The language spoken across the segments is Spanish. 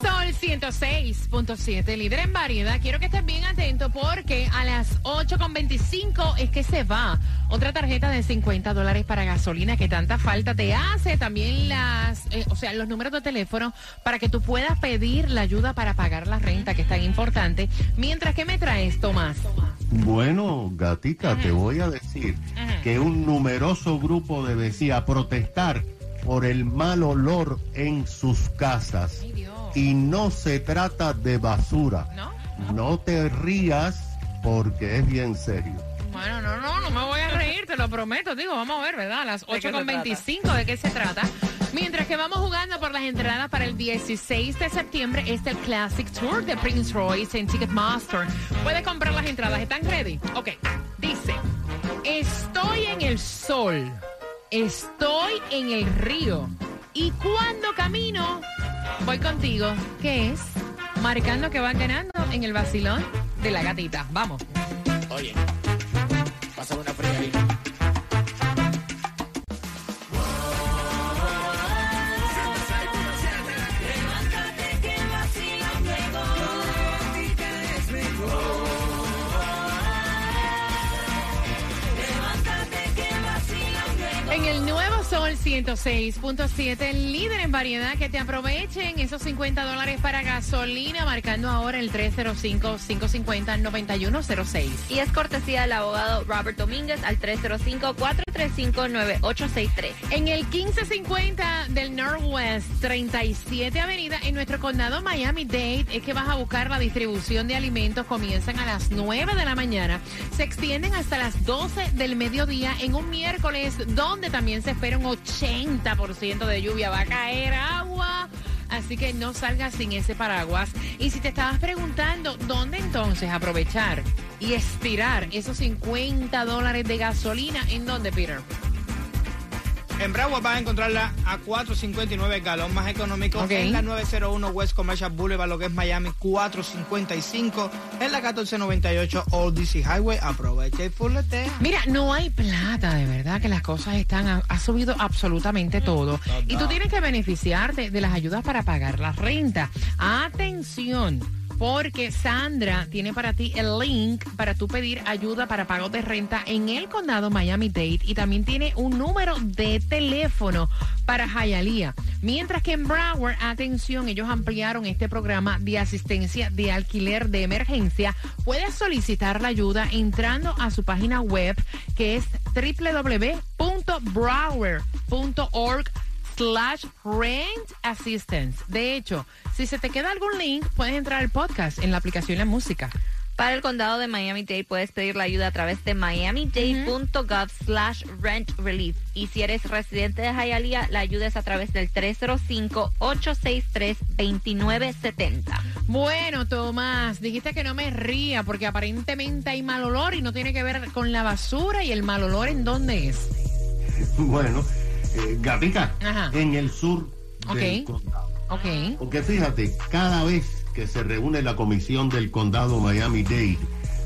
Sol 106.7, líder en variedad. Quiero que estés bien atento porque a las 8.25 es que se va otra tarjeta de 50 dólares para gasolina que tanta falta te hace. También las, eh, o sea, los números de teléfono para que tú puedas pedir la ayuda para pagar la renta, que es tan importante. Mientras que me traes, Tomás. Bueno, gatita, te voy a decir que un numeroso grupo de vecinos a protestar por el mal olor en sus casas. Y no se trata de basura. ¿No? No te rías porque es bien serio. Bueno, no, no, no me voy a reír, te lo prometo. Digo, vamos a ver, ¿verdad? A las ¿De qué se 8.25 de qué se trata. Mientras que vamos jugando por las entradas para el 16 de septiembre, es el Classic Tour de Prince Royce en Ticketmaster. Puedes comprar las entradas. ¿Están ready? Ok. Dice, estoy en el sol, estoy en el río y cuando camino, voy contigo. ¿Qué es? Marcando que van ganando en el vacilón de la gatita. Vamos. Oye, pásame una 106.7, líder en variedad, que te aprovechen esos 50 dólares para gasolina, marcando ahora el 305-550-9106. Y es cortesía del abogado Robert Domínguez al 305-435-9863. En el 1550 del Northwest 37 Avenida, en nuestro condado Miami-Dade, es que vas a buscar la distribución de alimentos. Comienzan a las 9 de la mañana, se extienden hasta las 12 del mediodía en un miércoles donde también se espera un 80% de lluvia. Va a caer agua. Así que no salgas sin ese paraguas. Y si te estabas preguntando dónde entonces aprovechar y estirar esos 50 dólares de gasolina, ¿en dónde, Peter? En Broward vas a encontrarla a 4.59 el galón más económico. En la 901 West Commercial Boulevard, lo que es Miami, 4.55. En la 1498 Old DC Highway, aprovecha y fulete. Mira, no hay plata, de verdad, que las cosas están, ha, ha subido absolutamente todo. Y tú tienes que beneficiarte de las ayudas para pagar la renta. Atención. Porque Sandra tiene para ti el link para tú pedir ayuda para pago de renta en el condado Miami-Dade y también tiene un número de teléfono para Hialeah. Mientras que en Broward, atención, ellos ampliaron este programa de asistencia de alquiler de emergencia. Puedes solicitar la ayuda entrando a su página web que es www.broward.org slash rent assistance. De hecho, si se te queda algún link, puedes entrar al podcast en la aplicación La Música. Para el condado de Miami-Dade puedes pedir la ayuda a través de miamidade.gov slash rent relief. Y si eres residente de Hialeah, la ayuda es a través del 305-863-2970. Bueno, Tomás, dijiste que no me ría porque aparentemente hay mal olor y no tiene que ver con la basura y el mal olor en dónde es. Bueno, eh, gatita, Ajá. en el sur del Ok. condado. Ok. Porque fíjate, cada vez que se reúne la comisión del condado Miami-Dade,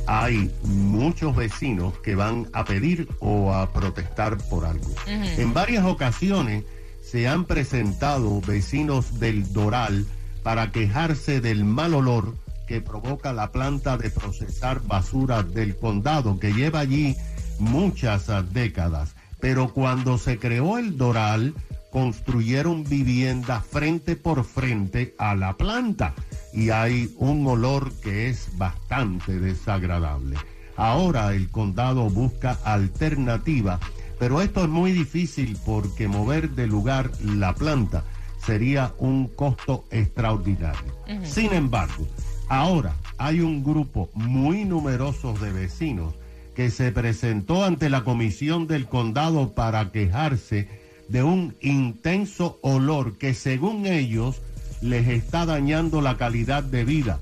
hay muchos vecinos que van a pedir o a protestar por algo. En varias ocasiones se han presentado vecinos del Doral para quejarse del mal olor que provoca la planta de procesar basura del condado, que lleva allí muchas décadas. Pero cuando se creó el Doral, construyeron viviendas frente por frente a la planta y hay un olor que es bastante desagradable. Ahora el condado busca alternativa, pero esto es muy difícil porque mover de lugar la planta sería un costo extraordinario. Sin embargo, ahora hay un grupo muy numeroso de vecinos que se presentó ante la comisión del condado para quejarse de un intenso olor que según ellos les está dañando la calidad de vida.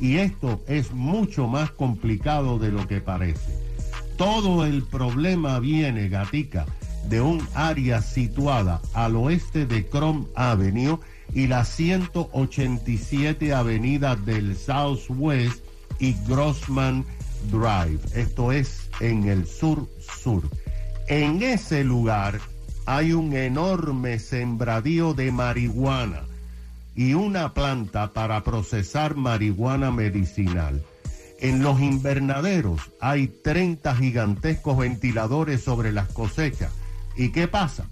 Y esto es mucho más complicado de lo que parece. Todo el problema viene, gatica, de un área situada al oeste de Chrome Avenue y la 187 Avenida del Southwest y Grossman Drive. Esto es en el sur sur. En ese lugar hay un enorme sembradío de marihuana y una planta para procesar marihuana medicinal. En los invernaderos hay 30 gigantescos ventiladores sobre las cosechas. ¿Y qué pasa?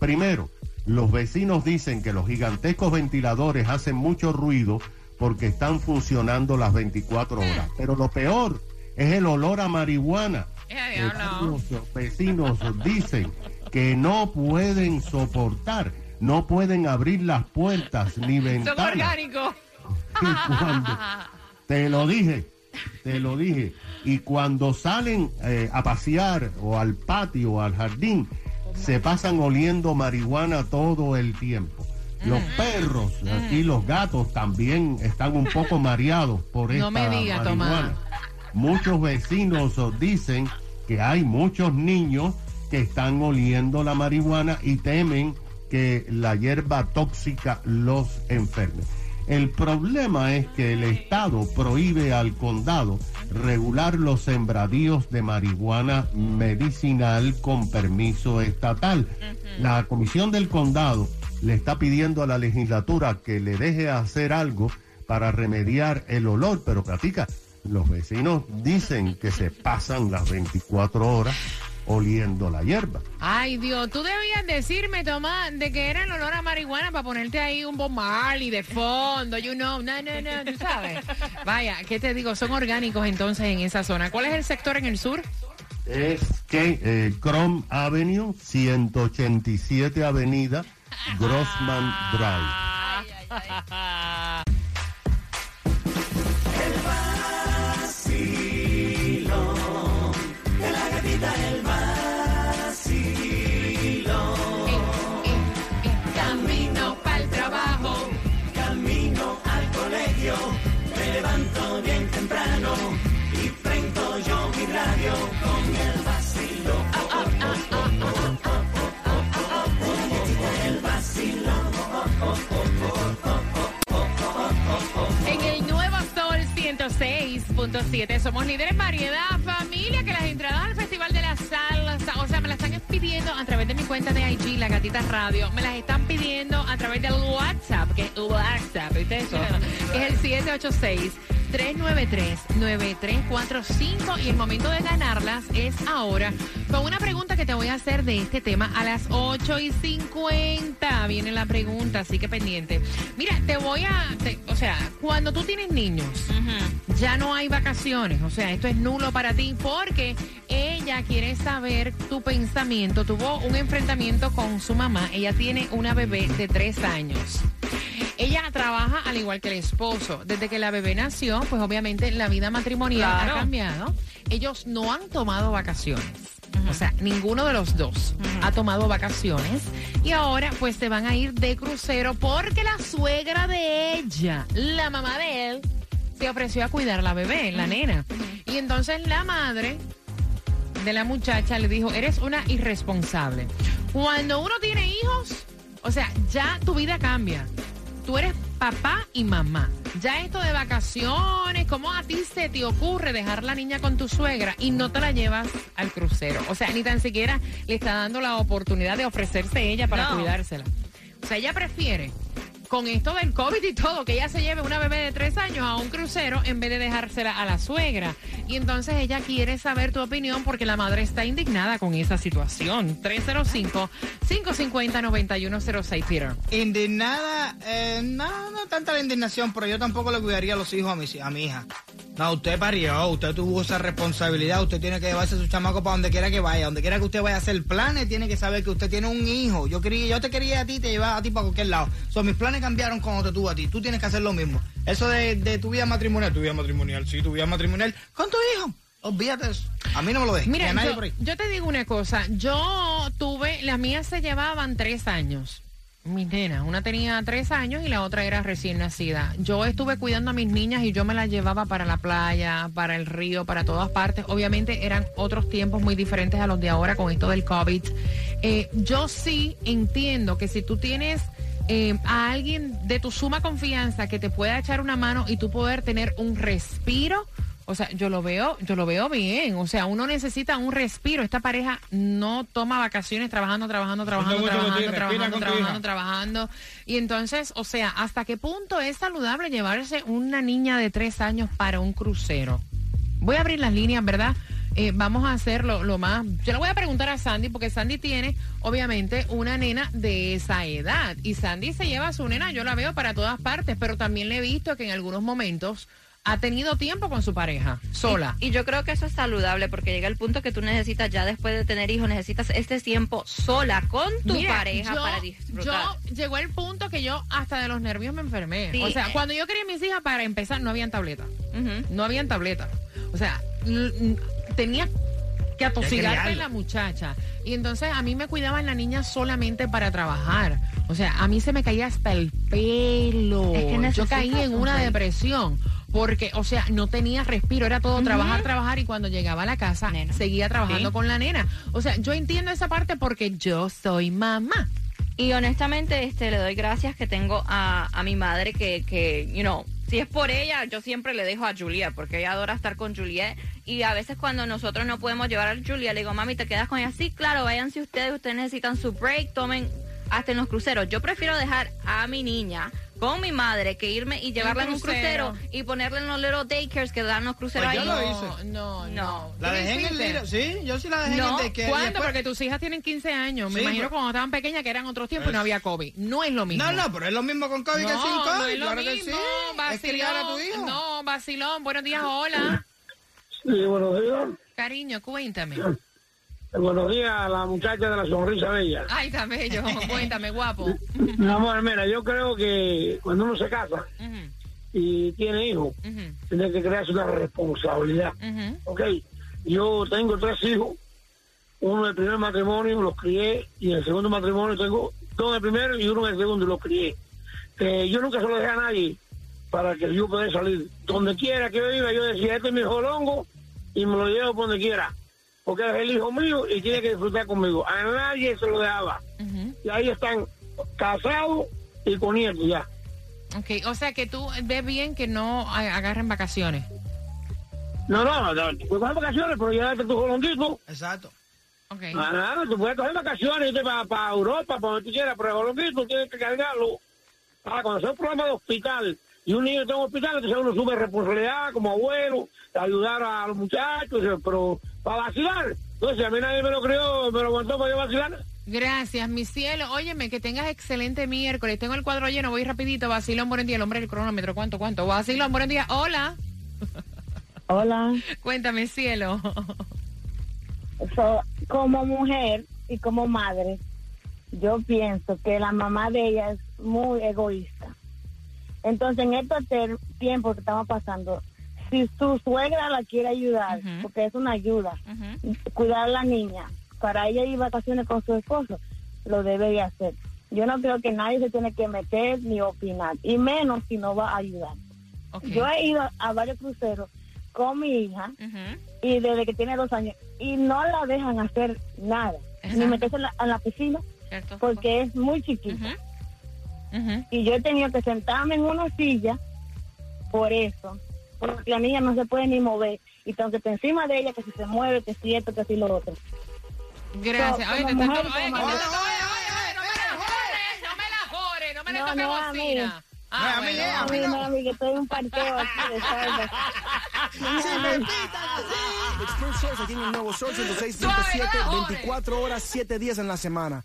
Primero, los vecinos dicen que los gigantescos ventiladores hacen mucho ruido porque están funcionando las 24 horas. Pero lo peor es el olor a marihuana. Eh, Los vecinos dicen que no pueden soportar, no pueden abrir las puertas ni Son ventanas. orgánicos. Y cuando- te lo dije, te lo dije. Y cuando salen eh, a pasear o al patio o al jardín, se pasan oliendo marihuana todo el tiempo. Los Mm. perros y los gatos también están un poco mareados por esta No me diga, Tomás. Muchos vecinos os dicen que hay muchos niños que están oliendo la marihuana y temen que la hierba tóxica los enferme. El problema es que el Estado prohíbe al condado regular los sembradíos de marihuana medicinal con permiso estatal. La comisión del condado le está pidiendo a la legislatura que le deje hacer algo para remediar el olor, pero platica, los vecinos dicen que se pasan las 24 horas oliendo la hierba. Ay, Dios, tú debías decirme, Tomás, de que era el olor a marihuana para ponerte ahí un Bob Marley de fondo, you know, no, no, no, tú sabes. Vaya, ¿qué te digo? Son orgánicos entonces en esa zona. ¿Cuál es el sector en el sur? Es que eh, Chrome Avenue, 187 Avenida, Grossman Drive. Camino 106.7 somos líderes en variedad, familia, que las entradas al Festival de la Salsa, o sea, me las están pidiendo a través de mi cuenta de IG, La Gatita Radio, me las están pidiendo a través del WhatsApp, que es WhatsApp, ¿viste eso? Que es el 786 393-9345 y el momento de ganarlas es ahora. Con una pregunta que te voy a hacer de este tema a las 8 y 50 viene la pregunta, así que pendiente. Mira, te voy a, te- o sea, cuando tú tienes niños, ya no hay vacaciones, o sea, esto es nulo para ti porque ella quiere saber tu pensamiento, tuvo un enfrentamiento con su mamá, ella tiene una bebé de tres años. Ella trabaja al igual que el esposo. Desde que la bebé nació, pues obviamente la vida matrimonial Claro. ha cambiado. Ellos no han tomado vacaciones. O sea, ninguno de los dos ha tomado vacaciones. Y ahora pues se van a ir de crucero porque la suegra de ella, la mamá de él, se ofreció a cuidar la bebé, la nena. Y entonces la madre de la muchacha le dijo, eres una irresponsable. Cuando uno tiene hijos, o sea, ya tu vida cambia. Tú eres papá y mamá. Ya esto de vacaciones, ¿cómo a ti se te ocurre dejar la niña con tu suegra y no te la llevas al crucero? O sea, ni tan siquiera le está dando la oportunidad de ofrecerse ella para No. cuidársela. O sea, ella prefiere, con esto del COVID y todo, que ella se lleve una bebé de tres años a un crucero en vez de dejársela a la suegra. Y entonces ella quiere saber tu opinión porque la madre está indignada con esa situación. 305-550-9106, Peter. Indignada, eh, no, no tanta la indignación, pero yo tampoco le cuidaría a los hijos a mi, a mi hija. No, usted parió, usted tuvo esa responsabilidad, usted tiene que llevarse a su chamaco para donde quiera que vaya, donde quiera que usted vaya a hacer planes, tiene que saber que usted tiene un hijo. Yo quería, yo te quería a ti, te llevaba a ti para cualquier lado. So, mis planes cambiaron cuando te tuvo a ti, tú tienes que hacer lo mismo. Eso de, de tu vida matrimonial, tu vida matrimonial, sí, tu vida matrimonial, con tu hijo. Olvídate eso. A mí no me lo dejes. Mira, yo, yo te digo una cosa. Yo tuve, las mías se llevaban tres años. Mis nenas, una tenía tres años y la otra era recién nacida. Yo estuve cuidando a mis niñas y yo me las llevaba para la playa, para el río, para todas partes. Obviamente eran otros tiempos muy diferentes a los de ahora con esto del COVID. Eh, yo sí entiendo que si tú tienes eh, a alguien de tu suma confianza que te pueda echar una mano y tú poder tener un respiro. O sea, yo lo veo, yo lo veo bien. O sea, uno necesita un respiro. Esta pareja no toma vacaciones trabajando, trabajando, trabajando, trabajando, trabajando, trabajando, trabajando. Y entonces, o sea, ¿hasta qué punto es saludable llevarse una niña de tres años para un crucero? Voy a abrir las líneas, ¿verdad? Eh, vamos a hacerlo lo más. Yo le voy a preguntar a Sandy, porque Sandy tiene, obviamente, una nena de esa edad. Y Sandy se lleva a su nena, yo la veo para todas partes, pero también le he visto que en algunos momentos ha tenido tiempo con su pareja, sola. Y, y yo creo que eso es saludable porque llega el punto que tú necesitas, ya después de tener hijos, necesitas este tiempo sola con tu Mira, pareja yo- para disfrutar. Yo llegó el punto que yo hasta de los nervios me enfermé. Sí, o sea, eh. cuando yo quería mis hijas, para empezar, no habían tabletas. Ujú. No habían tabletas. O sea, tenía que atosigarte la muchacha. Y entonces a mí me cuidaban la niña solamente para trabajar. O sea, a mí se me caía hasta el pelo. Es que yo caí en un una depresión. Porque, o sea, no tenía respiro, era todo trabajar, trabajar y cuando llegaba a la casa Nena. seguía trabajando Sí. con la nena. O sea, yo entiendo esa parte porque yo soy mamá. Y honestamente, este, le doy gracias que tengo a, a mi madre que, que, you know, si es por ella, yo siempre le dejo a Juliet, porque ella adora estar con Juliet. Y a veces cuando nosotros no podemos llevar a Juliet, le digo, mami, ¿te quedas con ella? Sí, claro, váyanse ustedes, ustedes necesitan su break, tomen hasta en los cruceros. Yo prefiero dejar a mi niña con mi madre que irme y llevarla en un crucero. y ponerla en los little daycares que dan los cruceros Pues yo ahí. lo No, hice. no, No. no. La ¿Tú dejé en el libro. Sí, yo sí la dejé No, en el daycare. y ¿Cuándo? después- Porque tus hijas tienen 15 años. Me Sí, imagino pero- cuando estaban pequeñas que eran otros tiempos y no había COVID. No es lo mismo. No, no, pero es lo mismo con COVID que sin no, COVID. no es lo claro que mismo. sí. Es criar a tu Vacilón. hijo. No, vacilón. Buenos días, hola. Sí, buenos días. Cariño, cuéntame. Buenos días a la muchacha de la sonrisa bella. Ay, está bello. Cuéntame, guapo. Mi amor, mira, yo creo que cuando uno se casa y tiene hijos, tiene que crearse una responsabilidad. Ok, yo tengo tres hijos, uno del primer matrimonio los crié y en el segundo matrimonio tengo dos en el primero y uno en el segundo y los crié. Eh, yo nunca se lo dejé a nadie para que yo pueda salir. Donde quiera que yo iba, yo decía, este es mi jolongo y me lo llevo por donde quiera. Porque es el hijo mío y tiene que disfrutar conmigo. A nadie se lo dejaba. Ujú. Y ahí están casados y con nietos ya. Ok, o sea que tú ves bien que no agarren vacaciones. No, no, no, tú puedes coger vacaciones, pero llévate tu jolonguito. Exacto. Ok. Ah, nada, tú puedes coger vacaciones, irte para, Europa, para donde tú quieras, pero el jolonguito tienes que cargarlo. Cuando sea un programa de hospital y un niño está en un hospital, entonces uno sube responsabilidad como abuelo, de ayudar a los muchachos, pero para vacilar. Entonces, a mí nadie me lo creó, me lo aguantó para yo vacilar. Gracias, mi cielo. Óyeme, que tengas excelente miércoles. Tengo el cuadro lleno, voy rapidito. Vacilón, buen día. El hombre del cronómetro. ¿Cuánto, cuánto? Vacilón, buen día. Hola. Hola. Cuéntame, cielo. So, como mujer y como madre, yo pienso que la mamá de ella es muy egoísta. Entonces, en estos tiempos que estamos pasando, si su suegra la quiere ayudar, porque es una ayuda, cuidar a la niña, para ella ir vacaciones con su esposo, lo debe de hacer. Yo no creo que nadie se tiene que meter ni opinar, y menos si no va a ayudar. Yo he ido a varios cruceros con mi hija y desde que tiene dos años y no la dejan hacer nada ni meterse en la, en la piscina porque es muy chiquita Y yo he tenido que sentarme en una silla por eso porque la niña no se puede ni mover y tengo que estar encima de ella que si se mueve que si esto que si lo otro Gracias. Te no me la jores, no me la jores, no me No, toques no, bocina. Ah, No, a mí bueno. a mí no. no, a mí que estoy en un parqueo aquí de salva. Express Choice aquí en el nuevo Sol Suave, 106.7, no la 24 horas, 7 días en la semana.